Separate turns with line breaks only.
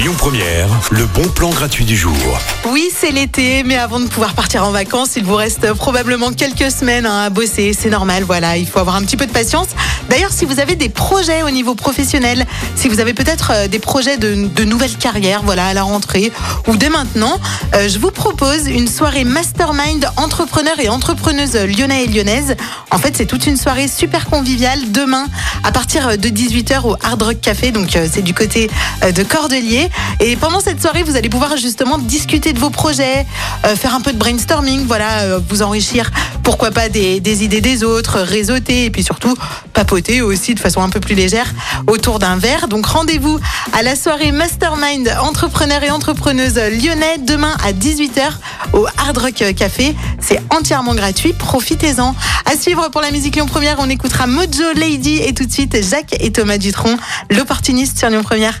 Lyon Première, le bon plan gratuit du jour.
Oui, c'est l'été, mais avant de pouvoir partir en vacances, il vous reste probablement quelques semaines hein, à bosser. C'est normal, voilà, il faut avoir un petit peu de patience. D'ailleurs, si vous avez des projets au niveau professionnel, si vous avez peut-être euh, des projets de, nouvelles carrières, voilà, à la rentrée ou dès maintenant, euh, je vous propose une soirée mastermind entrepreneurs et entrepreneuses lyonnais et lyonnaises. En fait, c'est toute une soirée super conviviale demain à partir de 18h au Hard Rock Café. Donc, euh, c'est du côté de Cordelier. Et pendant cette soirée, vous allez pouvoir justement discuter de vos projets, euh, faire un peu de brainstorming, voilà, euh, vous enrichir, pourquoi pas des, des idées des autres, réseauter et puis surtout papoter aussi de façon un peu plus légère autour d'un verre. Donc, rendez-vous à la soirée mastermind entrepreneurs et entrepreneuses lyonnais demain à 18h au Hard Rock Café. C'est entièrement gratuit, profitez-en. À suivre pour la musique Lyon Première, on écoutera Mojo Lady et tout de suite Jacques et Thomas Dutronc, l'opportuniste sur Lyon Première.